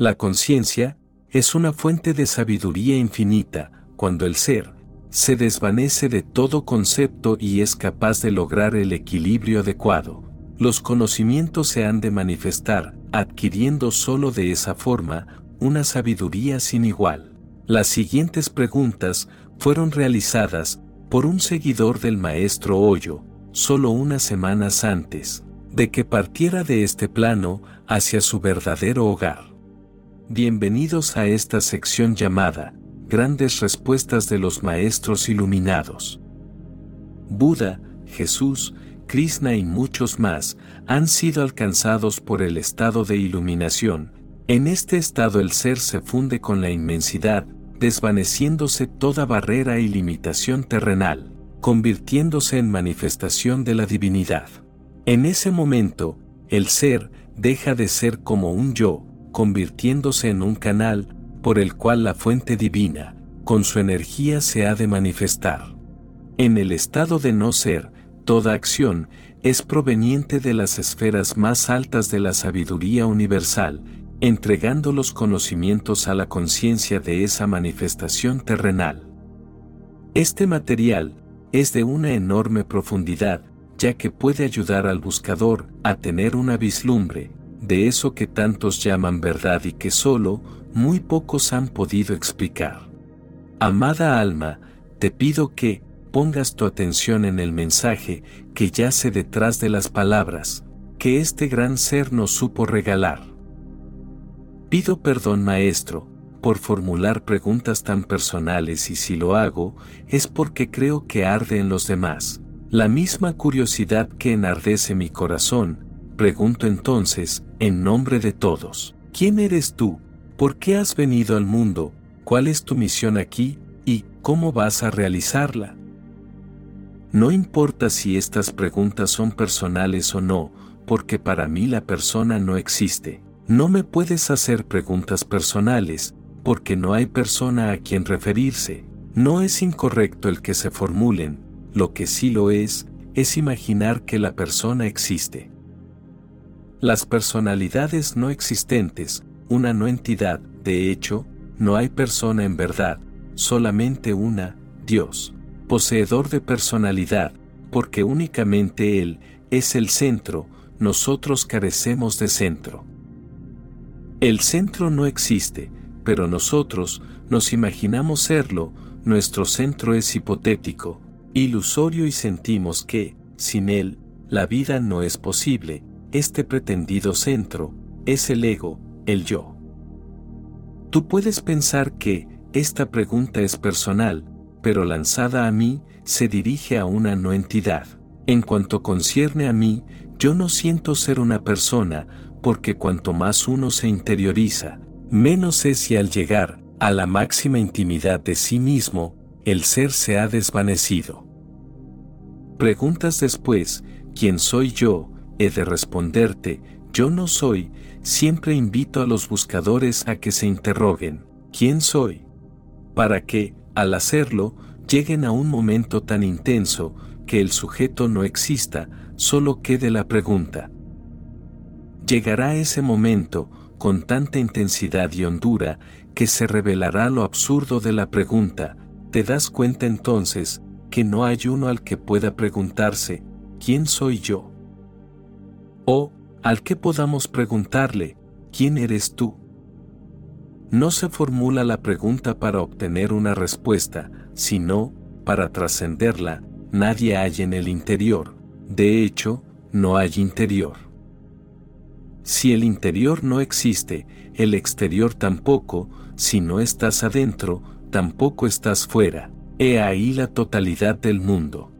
La conciencia es una fuente de sabiduría infinita cuando el ser se desvanece de todo concepto y es capaz de lograr el equilibrio adecuado. Los conocimientos se han de manifestar, adquiriendo solo de esa forma una sabiduría sin igual. Las siguientes preguntas fueron realizadas por un seguidor del maestro Hoyo, solo unas semanas antes de que partiera de este plano hacia su verdadero hogar. Bienvenidos a esta sección llamada Grandes Respuestas de los Maestros Iluminados. Buda, Jesús, Krishna y muchos más han sido alcanzados por el estado de iluminación. En este estado el ser se funde con la inmensidad, desvaneciéndose toda barrera y limitación terrenal, convirtiéndose en manifestación de la divinidad. En ese momento, el ser deja de ser como un yo, convirtiéndose en un canal por el cual la fuente divina, con su energía se ha de manifestar. En el estado de no ser, toda acción es proveniente de las esferas más altas de la sabiduría universal, entregando los conocimientos a la conciencia de esa manifestación terrenal. Este material es de una enorme profundidad, ya que puede ayudar al buscador a tener una vislumbre de eso que tantos llaman verdad y que solo muy pocos han podido explicar. Amada alma, te pido que pongas tu atención en el mensaje que yace detrás de las palabras, que este gran ser nos supo regalar. Pido perdón maestro, por formular preguntas tan personales y si lo hago, es porque creo que arde en los demás. La misma curiosidad que enardece mi corazón, pregunto entonces, en nombre de todos, ¿quién eres tú? ¿Por qué has venido al mundo? ¿Cuál es tu misión aquí? ¿Y cómo vas a realizarla? No importa si estas preguntas son personales o no, porque para mí la persona no existe. No me puedes hacer preguntas personales, porque no hay persona a quien referirse. No es incorrecto el que se formulen, lo que sí lo es, es imaginar que la persona existe. Las personalidades no existentes, una no entidad, de hecho, no hay persona en verdad, solamente una, Dios, poseedor de personalidad, porque únicamente Él es el centro, nosotros carecemos de centro. El centro no existe, pero nosotros nos imaginamos serlo, nuestro centro es hipotético, ilusorio y sentimos que, sin él, la vida no es posible, este pretendido centro, es el ego, el yo. Tú puedes pensar que, esta pregunta es personal, pero lanzada a mí, se dirige a una no entidad. En cuanto concierne a mí, yo no siento ser una persona, porque cuanto más uno se interioriza, menos es si al llegar a la máxima intimidad de sí mismo, el ser se ha desvanecido. Preguntas después, ¿quién soy yo? He de responderte, yo no soy, siempre invito a los buscadores a que se interroguen, ¿quién soy? Para que, al hacerlo, lleguen a un momento tan intenso, que el sujeto no exista, solo quede la pregunta. Llegará ese momento, con tanta intensidad y hondura, que se revelará lo absurdo de la pregunta, te das cuenta entonces, que no hay uno al que pueda preguntarse, ¿quién soy yo? O, al que podamos preguntarle, ¿quién eres tú? No se formula la pregunta para obtener una respuesta, sino, para trascenderla, nadie hay en el interior, de hecho, no hay interior. Si el interior no existe, el exterior tampoco, si no estás adentro, tampoco estás fuera. He ahí la totalidad del mundo.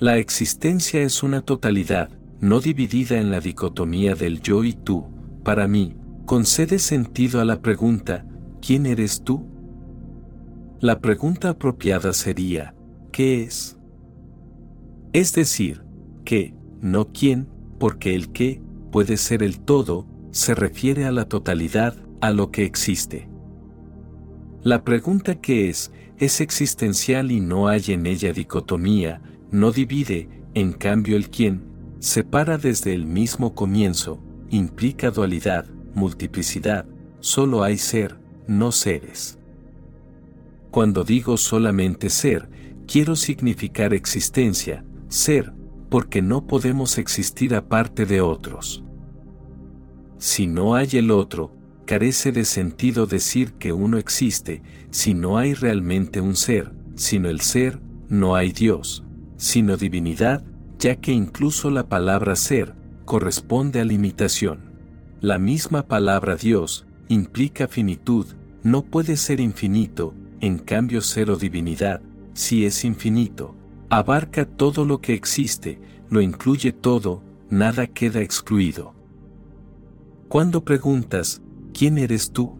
La existencia es una totalidad, no dividida en la dicotomía del yo y tú. Para mí, concede sentido a la pregunta, ¿quién eres tú? La pregunta apropiada sería, ¿qué es? Es decir, ¿qué? No quién, porque el qué puede ser el todo, se refiere a la totalidad, a lo que existe. La pregunta que es, es existencial y no hay en ella dicotomía, no divide, en cambio el quién, separa desde el mismo comienzo, implica dualidad, multiplicidad, solo hay ser, no seres. Cuando digo solamente ser, quiero significar existencia, ser, porque no podemos existir aparte de otros. Si no hay el otro, carece de sentido decir que uno existe, si no hay realmente un ser, sino el ser, no hay Dios, sino divinidad, ya que incluso la palabra ser corresponde a limitación. La misma palabra Dios implica finitud, no puede ser infinito, en cambio ser o divinidad, si es infinito, abarca todo lo que existe, lo incluye todo, nada queda excluido. Cuando preguntas, ¿quién eres tú?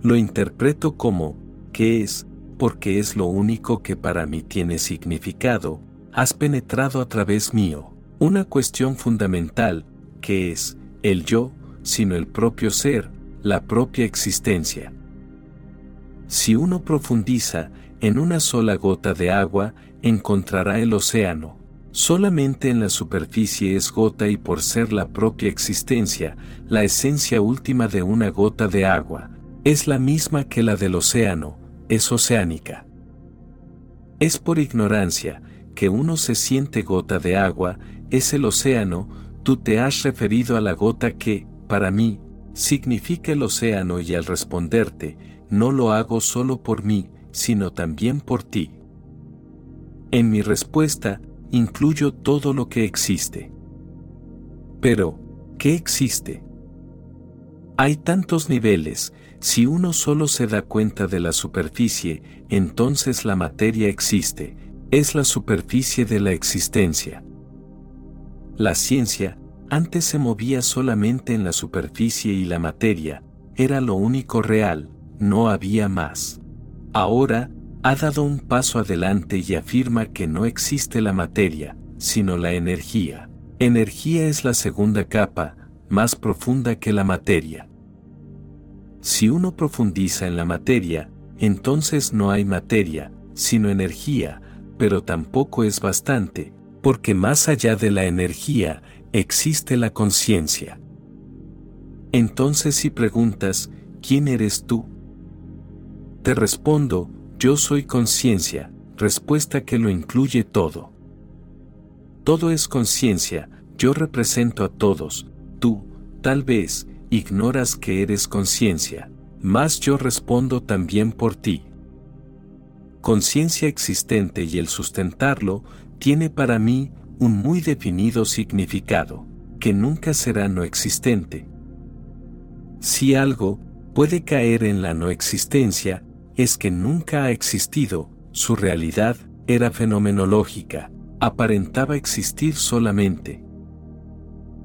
Lo interpreto como, ¿qué es? Porque es lo único que para mí tiene significado, has penetrado a través mío, una cuestión fundamental, que es, el yo, sino el propio ser, la propia existencia. Si uno profundiza, en una sola gota de agua, encontrará el océano. Solamente en la superficie es gota y por ser la propia existencia, la esencia última de una gota de agua, es la misma que la del océano, es oceánica. Es por ignorancia, que uno se siente gota de agua, es el océano, tú te has referido a la gota que, para mí, significa el océano y al responderte, no lo hago solo por mí, sino también por ti. En mi respuesta, incluyo todo lo que existe. Pero, ¿qué existe? Hay tantos niveles, si uno solo se da cuenta de la superficie, entonces la materia existe, es la superficie de la existencia. La ciencia, antes se movía solamente en la superficie y la materia, era lo único real, no había más. Ahora, ha dado un paso adelante y afirma que no existe la materia, sino la energía. Energía es la segunda capa, más profunda que la materia. Si uno profundiza en la materia, entonces no hay materia, sino energía, pero tampoco es bastante, porque más allá de la energía, existe la conciencia. Entonces si preguntas, ¿quién eres tú? Te respondo, yo soy conciencia, respuesta que lo incluye todo. Todo es conciencia, yo represento a todos, tú, tal vez, ignoras que eres conciencia, mas yo respondo también por ti. Conciencia existente y el sustentarlo, tiene para mí un muy definido significado, que nunca será no existente. Si algo puede caer en la no existencia, es que nunca ha existido, su realidad era fenomenológica, aparentaba existir solamente.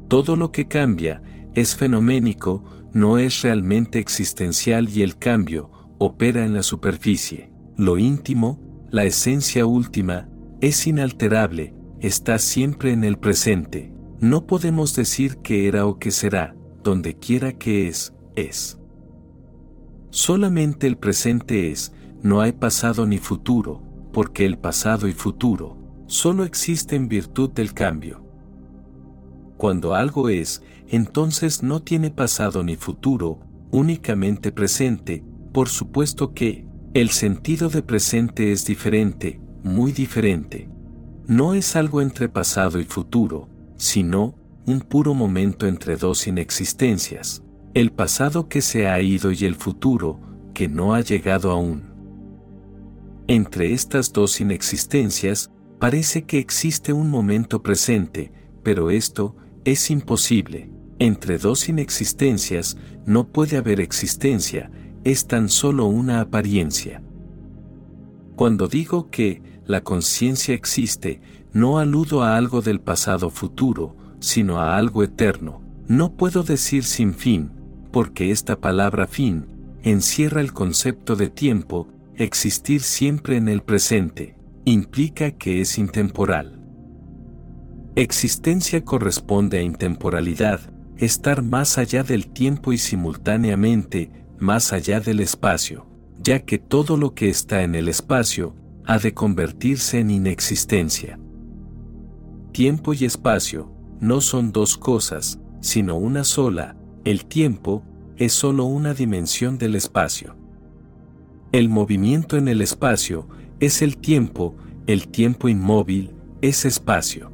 Todo lo que cambia es fenoménico, no es realmente existencial y el cambio opera en la superficie. Lo íntimo, la esencia última, es inalterable, está siempre en el presente. No podemos decir que era o que será, donde quiera que es, es. Solamente el presente es, no hay pasado ni futuro, porque el pasado y futuro solo existen en virtud del cambio. Cuando algo es, entonces no tiene pasado ni futuro, únicamente presente, por supuesto que, el sentido de presente es diferente, muy diferente. No es algo entre pasado y futuro, sino, un puro momento entre dos inexistencias el pasado que se ha ido y el futuro, que no ha llegado aún. Entre estas dos inexistencias, parece que existe un momento presente, pero esto es imposible. Entre dos inexistencias no puede haber existencia, es tan solo una apariencia. Cuando digo que la conciencia existe, no aludo a algo del pasado futuro, sino a algo eterno. No puedo decir sin fin, porque esta palabra fin encierra el concepto de tiempo, existir siempre en el presente, implica que es intemporal. Existencia corresponde a intemporalidad, estar más allá del tiempo y simultáneamente más allá del espacio, ya que todo lo que está en el espacio ha de convertirse en inexistencia. Tiempo y espacio no son dos cosas, sino una sola, el tiempo, es solo una dimensión del espacio. El movimiento en el espacio es el tiempo, el tiempo inmóvil es espacio.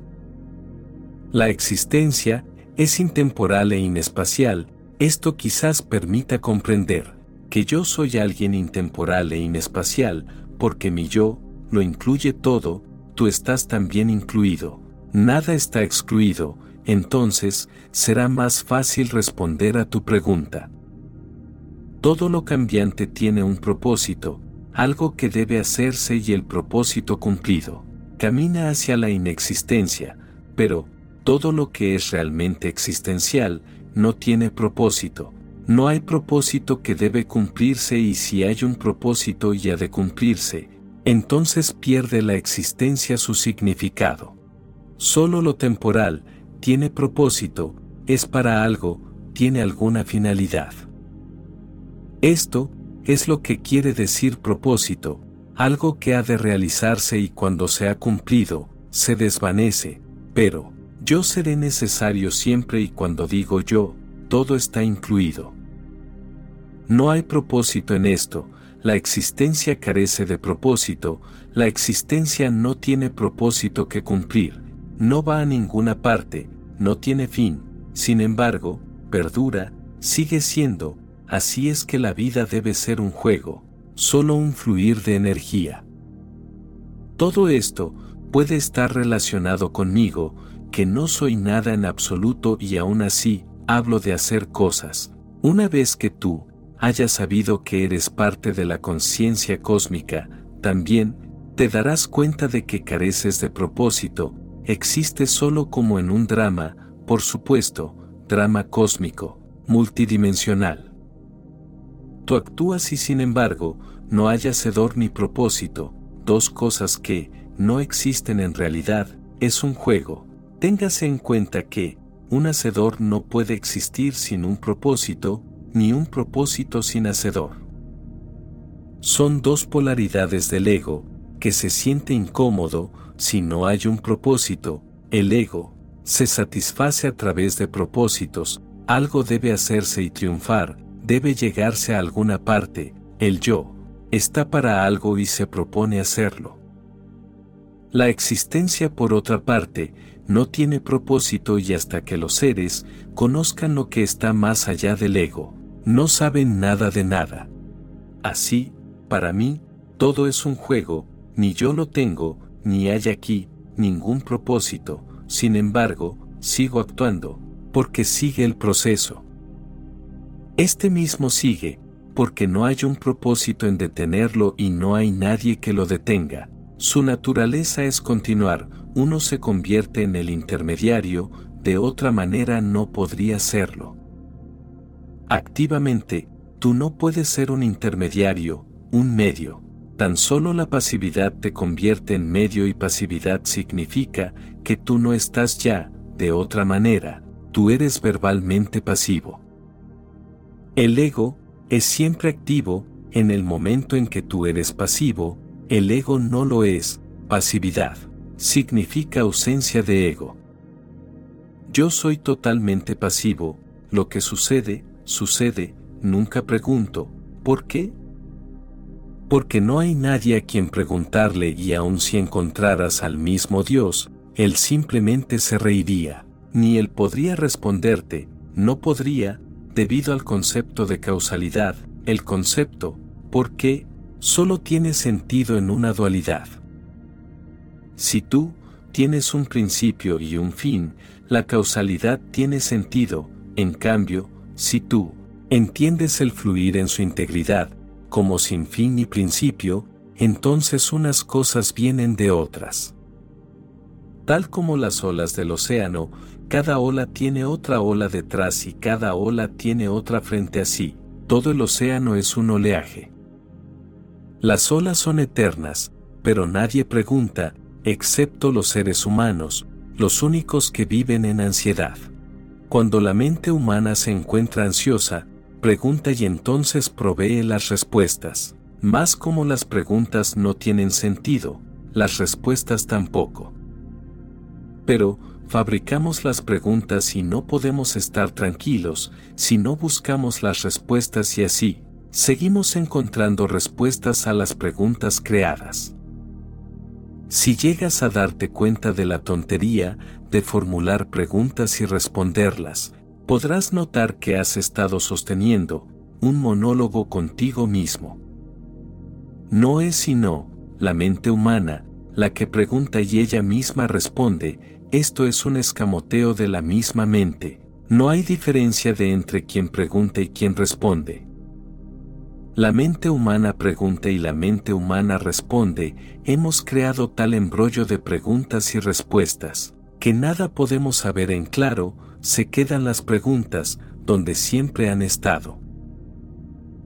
La existencia es intemporal e inespacial, esto quizás permita comprender que yo soy alguien intemporal e inespacial, porque mi yo lo incluye todo, tú estás también incluido, nada está excluido, entonces será más fácil responder a tu pregunta. Todo lo cambiante tiene un propósito, algo que debe hacerse y el propósito cumplido. Camina hacia la inexistencia, pero todo lo que es realmente existencial no tiene propósito. No hay propósito que debe cumplirse y si hay un propósito y ha de cumplirse, entonces pierde la existencia su significado. Solo lo temporal tiene propósito, es para algo, tiene alguna finalidad. Esto es lo que quiere decir propósito, algo que ha de realizarse y cuando se ha cumplido, se desvanece, pero, yo seré necesario siempre y cuando digo yo, todo está incluido. No hay propósito en esto, la existencia carece de propósito, la existencia no tiene propósito que cumplir, no va a ninguna parte, no tiene fin, sin embargo, perdura, sigue siendo, así es que la vida debe ser un juego, solo un fluir de energía. Todo esto puede estar relacionado conmigo, que no soy nada en absoluto y aún así, hablo de hacer cosas. Una vez que tú hayas sabido que eres parte de la conciencia cósmica, también te darás cuenta de que careces de propósito, existe solo como en un drama, por supuesto, drama cósmico, multidimensional. Tú actúas y sin embargo, no hay hacedor ni propósito, dos cosas que, no existen en realidad, es un juego. Téngase en cuenta que, un hacedor no puede existir sin un propósito, ni un propósito sin hacedor. Son dos polaridades del ego, que se siente incómodo si no hay un propósito, el ego, se satisface a través de propósitos, algo debe hacerse y triunfar, debe llegarse a alguna parte, el yo, está para algo y se propone hacerlo. La existencia por otra parte, no tiene propósito y hasta que los seres conozcan lo que está más allá del ego, no saben nada de nada. Así, para mí, todo es un juego, ni yo lo tengo, ni hay aquí, ningún propósito, sin embargo, sigo actuando, porque sigue el proceso. Este mismo sigue, porque no hay un propósito en detenerlo y no hay nadie que lo detenga. Su naturaleza es continuar, uno se convierte en el intermediario, de otra manera no podría serlo. Activamente, tú no puedes ser un intermediario, un medio. Tan solo la pasividad te convierte en medio y pasividad significa que tú no estás ya, de otra manera, tú eres verbalmente pasivo. El ego es siempre activo, en el momento en que tú eres pasivo, el ego no lo es, pasividad significa ausencia de ego. Yo soy totalmente pasivo, lo que sucede, sucede, nunca pregunto, ¿por qué? Porque no hay nadie a quien preguntarle y aun si encontraras al mismo Dios, él simplemente se reiría, ni él podría responderte, no podría, debido al concepto de causalidad, el concepto, ¿por qué? Solo tiene sentido en una dualidad. Si tú tienes un principio y un fin, la causalidad tiene sentido, en cambio, si tú entiendes el fluir en su integridad, como sin fin ni principio, entonces unas cosas vienen de otras. Tal como las olas del océano, cada ola tiene otra ola detrás y cada ola tiene otra frente a sí, todo el océano es un oleaje. Las olas son eternas, pero nadie pregunta, excepto los seres humanos, los únicos que viven en ansiedad. Cuando la mente humana se encuentra ansiosa, pregunta y entonces provee las respuestas. Más como las preguntas no tienen sentido, las respuestas tampoco. Pero, fabricamos las preguntas y no podemos estar tranquilos si no buscamos las respuestas y así, seguimos encontrando respuestas a las preguntas creadas. Si llegas a darte cuenta de la tontería de formular preguntas y responderlas, podrás notar que has estado sosteniendo un monólogo contigo mismo. No es sino la mente humana la que pregunta y ella misma responde, esto es un escamoteo de la misma mente, no hay diferencia de entre quien pregunta y quien responde. La mente humana pregunta y la mente humana responde, hemos creado tal embrollo de preguntas y respuestas, que nada podemos saber en claro, se quedan las preguntas, donde siempre han estado.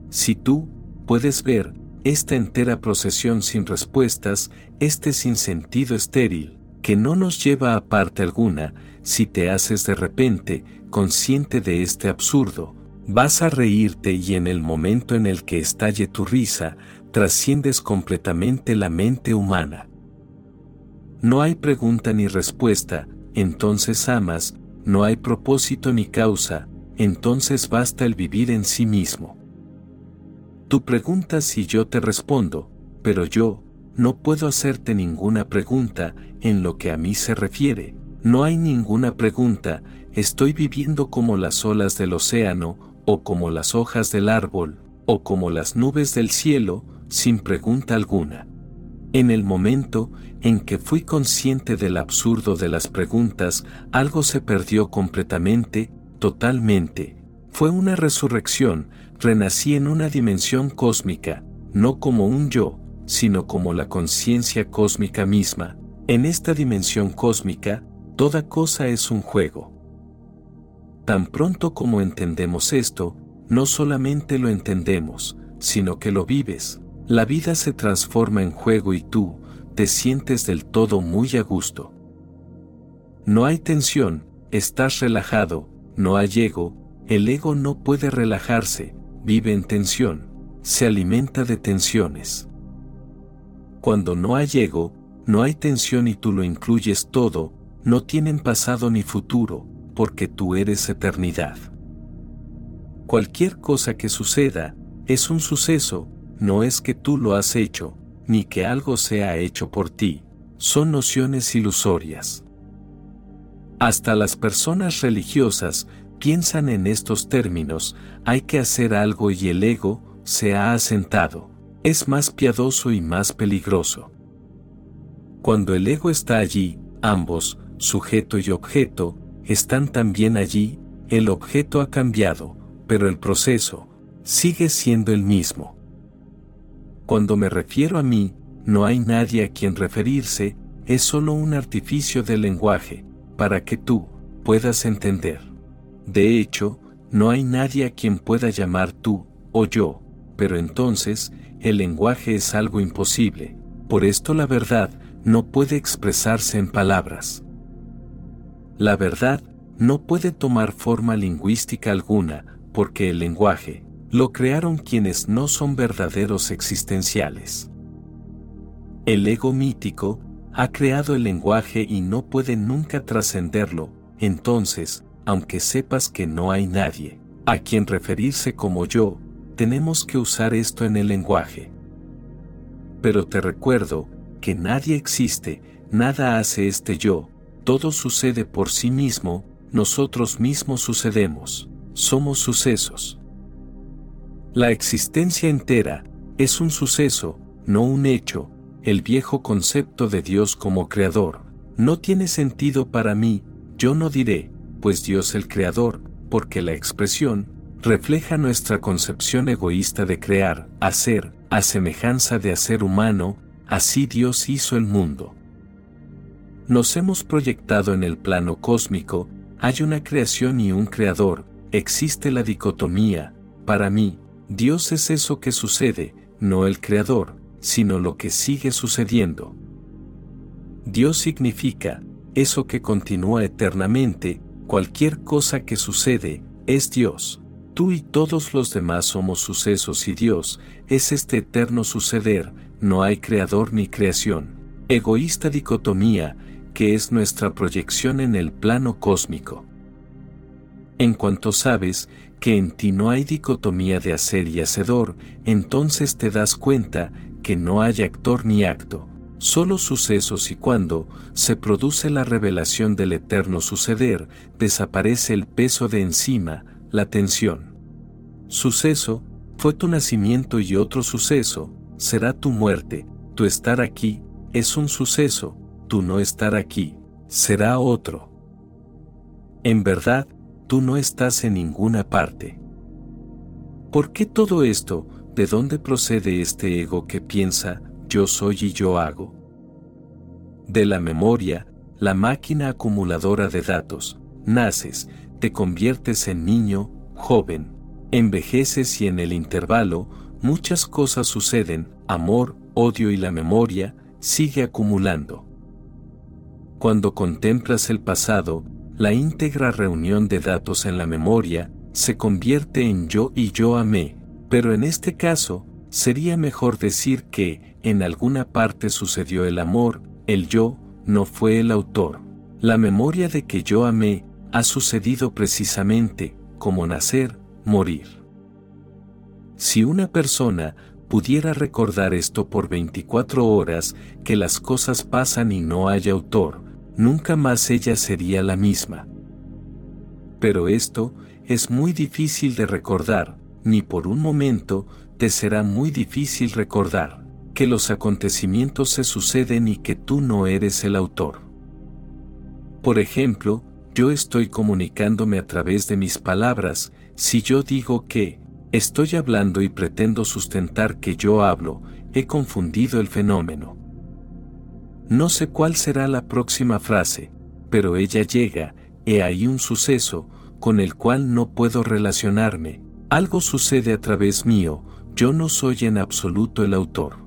Si tú, puedes ver, esta entera procesión sin respuestas, este sinsentido estéril, que no nos lleva a parte alguna, si te haces de repente consciente de este absurdo, vas a reírte y en el momento en el que estalle tu risa, trasciendes completamente la mente humana. No hay pregunta ni respuesta, entonces amas, no hay propósito ni causa, entonces basta el vivir en sí mismo. Tú preguntas y yo te respondo, pero yo, no puedo hacerte ninguna pregunta en lo que a mí se refiere. No hay ninguna pregunta, estoy viviendo como las olas del océano, o como las hojas del árbol, o como las nubes del cielo, sin pregunta alguna. En el momento en que fui consciente del absurdo de las preguntas, algo se perdió completamente, totalmente. Fue una resurrección, renací en una dimensión cósmica, no como un yo, sino como la conciencia cósmica misma. En esta dimensión cósmica, toda cosa es un juego. Tan pronto como entendemos esto, no solamente lo entendemos, sino que lo vives. La vida se transforma en juego y tú, te sientes del todo muy a gusto. No hay tensión, estás relajado, no hay ego, el ego no puede relajarse, vive en tensión, se alimenta de tensiones. Cuando no hay ego, no hay tensión y tú lo incluyes todo, no tienen pasado ni futuro, porque tú eres eternidad. Cualquier cosa que suceda, es un suceso, no es que tú lo has hecho, ni que algo sea hecho por ti, son nociones ilusorias. Hasta las personas religiosas piensan en estos términos, hay que hacer algo y el ego se ha asentado, es más piadoso y más peligroso. Cuando el ego está allí, ambos, sujeto y objeto, están también allí, el objeto ha cambiado, pero el proceso sigue siendo el mismo. Cuando me refiero a mí, no hay nadie a quien referirse, es solo un artificio del lenguaje, para que tú puedas entender. De hecho, no hay nadie a quien pueda llamar tú o yo, pero entonces, el lenguaje es algo imposible, por esto la verdad no puede expresarse en palabras. La verdad no puede tomar forma lingüística alguna, porque el lenguaje lo crearon quienes no son verdaderos existenciales. El ego mítico ha creado el lenguaje y no puede nunca trascenderlo, entonces, aunque sepas que no hay nadie a quien referirse como yo, tenemos que usar esto en el lenguaje. Pero te recuerdo que nadie existe, nada hace este yo, todo sucede por sí mismo, nosotros mismos sucedemos, somos sucesos. La existencia entera es un suceso, no un hecho, el viejo concepto de Dios como creador, no tiene sentido para mí, yo no diré, pues Dios el Creador, porque la expresión refleja nuestra concepción egoísta de crear, hacer, a semejanza de hacer humano, así Dios hizo el mundo. Nos hemos proyectado en el plano cósmico, hay una creación y un creador, existe la dicotomía, para mí, Dios es eso que sucede, no el creador, sino lo que sigue sucediendo. Dios significa, eso que continúa eternamente, Cualquier cosa que sucede, es Dios. Tú y todos los demás somos sucesos y Dios es este eterno suceder, no hay creador ni creación. Egoísta dicotomía, que es nuestra proyección en el plano cósmico. En cuanto sabes que en ti no hay dicotomía de hacer y hacedor, entonces te das cuenta que no hay actor ni acto, solo sucesos y cuando se produce la revelación del eterno suceder, desaparece el peso de encima, la tensión. Suceso, fue tu nacimiento y otro suceso, será tu muerte, tu estar aquí, es un suceso, tu no estar aquí, será otro. En verdad, tú no estás en ninguna parte. ¿Por qué todo esto? ¿De dónde procede este ego que piensa, yo soy y yo hago? De la memoria, la máquina acumuladora de datos, naces, te conviertes en niño, joven, envejeces y en el intervalo, muchas cosas suceden, amor, odio y la memoria, sigue acumulando. Cuando contemplas el pasado, la íntegra reunión de datos en la memoria se convierte en yo y yo amé, pero en este caso, sería mejor decir que, en alguna parte sucedió el amor, el yo, no fue el autor. La memoria de que yo amé, ha sucedido precisamente, como nacer, morir. Si una persona pudiera recordar esto por 24 horas, que las cosas pasan y no hay autor, nunca más ella sería la misma. Pero esto es muy difícil de recordar, ni por un momento te será muy difícil recordar que los acontecimientos se suceden y que tú no eres el autor. Por ejemplo, yo estoy comunicándome a través de mis palabras, si yo digo que, Estoy hablando y pretendo sustentar que yo hablo, he confundido el fenómeno. No sé cuál será la próxima frase, pero ella llega, he ahí un suceso, con el cual no puedo relacionarme, algo sucede a través mío, yo no soy en absoluto el autor.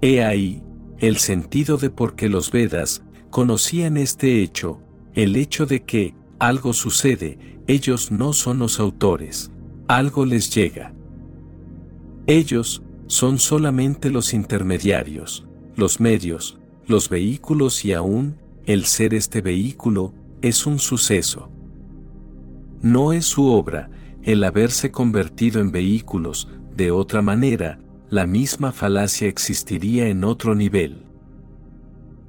He ahí, el sentido de por qué los Vedas conocían este hecho, el hecho de que, algo sucede, ellos no son los autores algo les llega. Ellos son solamente los intermediarios, los medios, los vehículos y aún, el ser este vehículo, es un suceso. No es su obra, el haberse convertido en vehículos, de otra manera, la misma falacia existiría en otro nivel.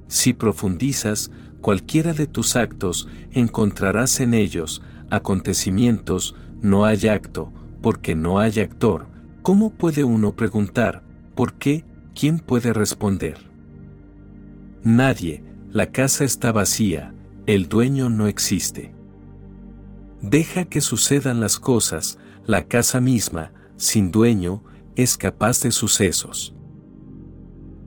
Si profundizas, cualquiera de tus actos, encontrarás en ellos, acontecimientos, no hay acto, porque no hay actor, ¿cómo puede uno preguntar, ¿por qué? ¿Quién puede responder? Nadie, la casa está vacía, el dueño no existe. Deja que sucedan las cosas, la casa misma, sin dueño, es capaz de sucesos.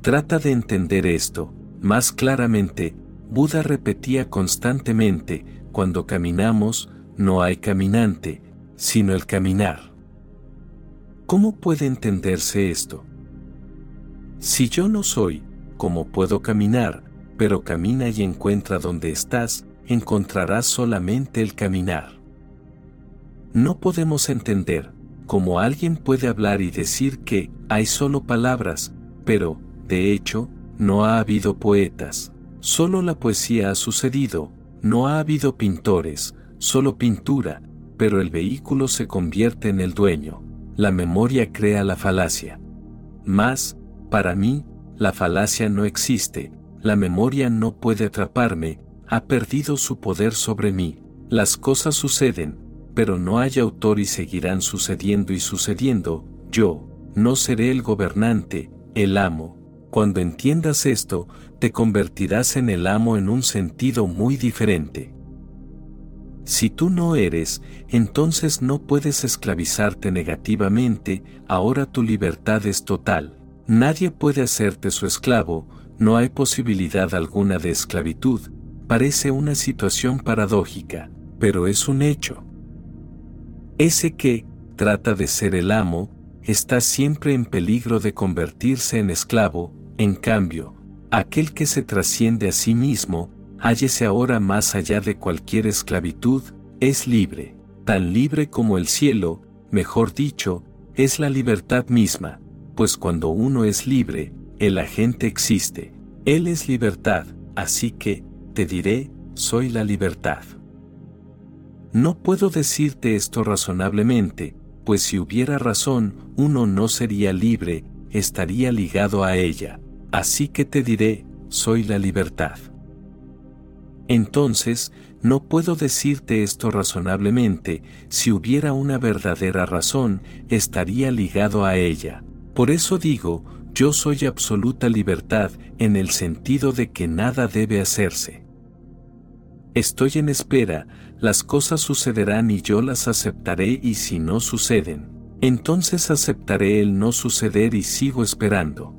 Trata de entender esto, más claramente, Buda repetía constantemente, cuando caminamos, no hay caminante, sino el caminar. ¿Cómo puede entenderse esto? Si yo no soy, ¿cómo puedo caminar? Pero camina y encuentra donde estás, encontrarás solamente el caminar. No podemos entender cómo alguien puede hablar y decir que hay solo palabras, pero, de hecho, no ha habido poetas, solo la poesía ha sucedido, no ha habido pintores, solo pintura, pero el vehículo se convierte en el dueño. La memoria crea la falacia. Mas, para mí, la falacia no existe, la memoria no puede atraparme, ha perdido su poder sobre mí. Las cosas suceden, pero no hay autor y seguirán sucediendo y sucediendo, yo, no seré el gobernante, el amo. Cuando entiendas esto, te convertirás en el amo en un sentido muy diferente. Si tú no eres, entonces no puedes esclavizarte negativamente, ahora tu libertad es total. Nadie puede hacerte su esclavo, no hay posibilidad alguna de esclavitud. Parece una situación paradójica, pero es un hecho. Ese que, trata de ser el amo, está siempre en peligro de convertirse en esclavo, en cambio, aquel que se trasciende a sí mismo, hállese ahora más allá de cualquier esclavitud, es libre, tan libre como el cielo, mejor dicho, es la libertad misma, pues cuando uno es libre, el agente existe, él es libertad, así que, te diré, soy la libertad. No puedo decirte esto razonablemente, pues si hubiera razón, uno no sería libre, estaría ligado a ella. Así que te diré, soy la libertad. Entonces, no puedo decirte esto razonablemente, si hubiera una verdadera razón, estaría ligado a ella. Por eso digo, yo soy absoluta libertad en el sentido de que nada debe hacerse. Estoy en espera, las cosas sucederán y yo las aceptaré y si no suceden, entonces aceptaré el no suceder y sigo esperando.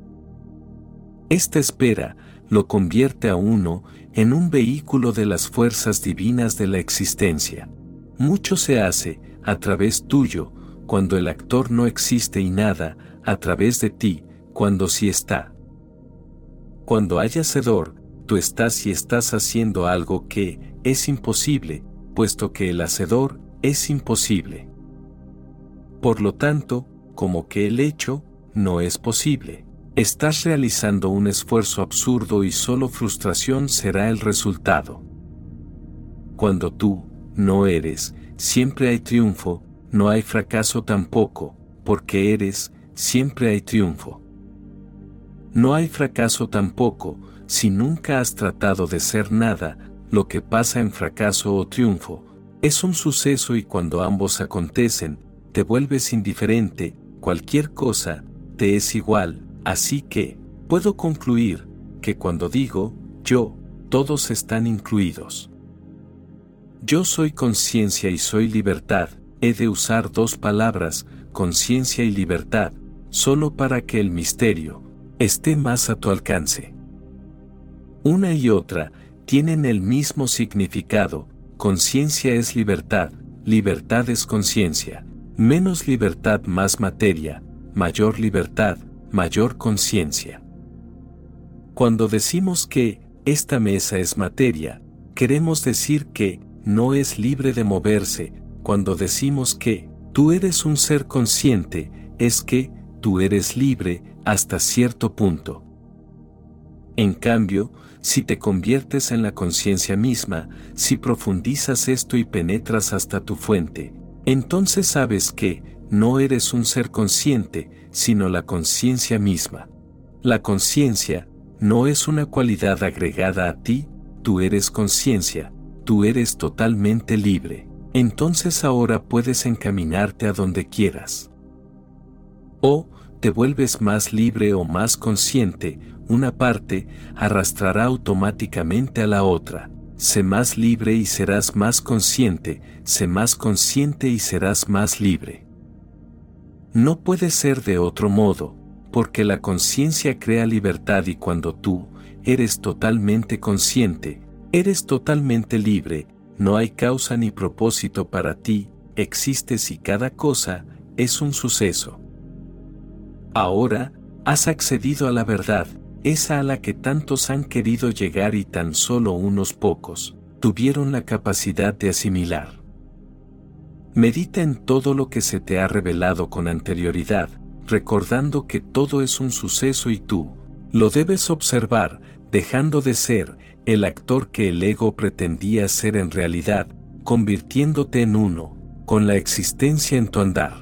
Esta espera lo convierte a uno en un vehículo de las fuerzas divinas de la existencia. Mucho se hace, a través tuyo, cuando el actor no existe y nada, a través de ti, cuando sí está. Cuando hay hacedor, tú estás y estás haciendo algo que es imposible, puesto que el hacedor es imposible. Por lo tanto, como que el hecho no es posible. Estás realizando un esfuerzo absurdo y solo frustración será el resultado. Cuando tú no eres, siempre hay triunfo, no hay fracaso tampoco, porque eres, siempre hay triunfo. No hay fracaso tampoco, si nunca has tratado de ser nada, lo que pasa en fracaso o triunfo, es un suceso y cuando ambos acontecen, te vuelves indiferente, cualquier cosa, te es igual, así que, puedo concluir, que cuando digo, yo, todos están incluidos. Yo soy conciencia y soy libertad, he de usar dos palabras, conciencia y libertad, solo para que el misterio, esté más a tu alcance. Una y otra tienen el mismo significado, conciencia es libertad, libertad es conciencia, menos libertad más materia, mayor libertad, mayor conciencia. Cuando decimos que esta mesa es materia, queremos decir que no es libre de moverse, cuando decimos que tú eres un ser consciente, es que tú eres libre, hasta cierto punto. En cambio, si te conviertes en la conciencia misma, si profundizas esto y penetras hasta tu fuente, entonces sabes que no eres un ser consciente, sino la conciencia misma. La conciencia no es una cualidad agregada a ti, tú eres conciencia, tú eres totalmente libre. Entonces ahora puedes encaminarte a donde quieras. O, te vuelves más libre o más consciente, una parte arrastrará automáticamente a la otra. Sé más libre y serás más consciente, sé más consciente y serás más libre. No puede ser de otro modo, porque la conciencia crea libertad y cuando tú eres totalmente consciente, eres totalmente libre, no hay causa ni propósito para ti, existes y cada cosa es un suceso. Ahora, has accedido a la verdad, esa a la que tantos han querido llegar y tan solo unos pocos tuvieron la capacidad de asimilar. Medita en todo lo que se te ha revelado con anterioridad, recordando que todo es un suceso y tú lo debes observar, dejando de ser el actor que el ego pretendía ser en realidad, convirtiéndote en uno, con la existencia en tu andar.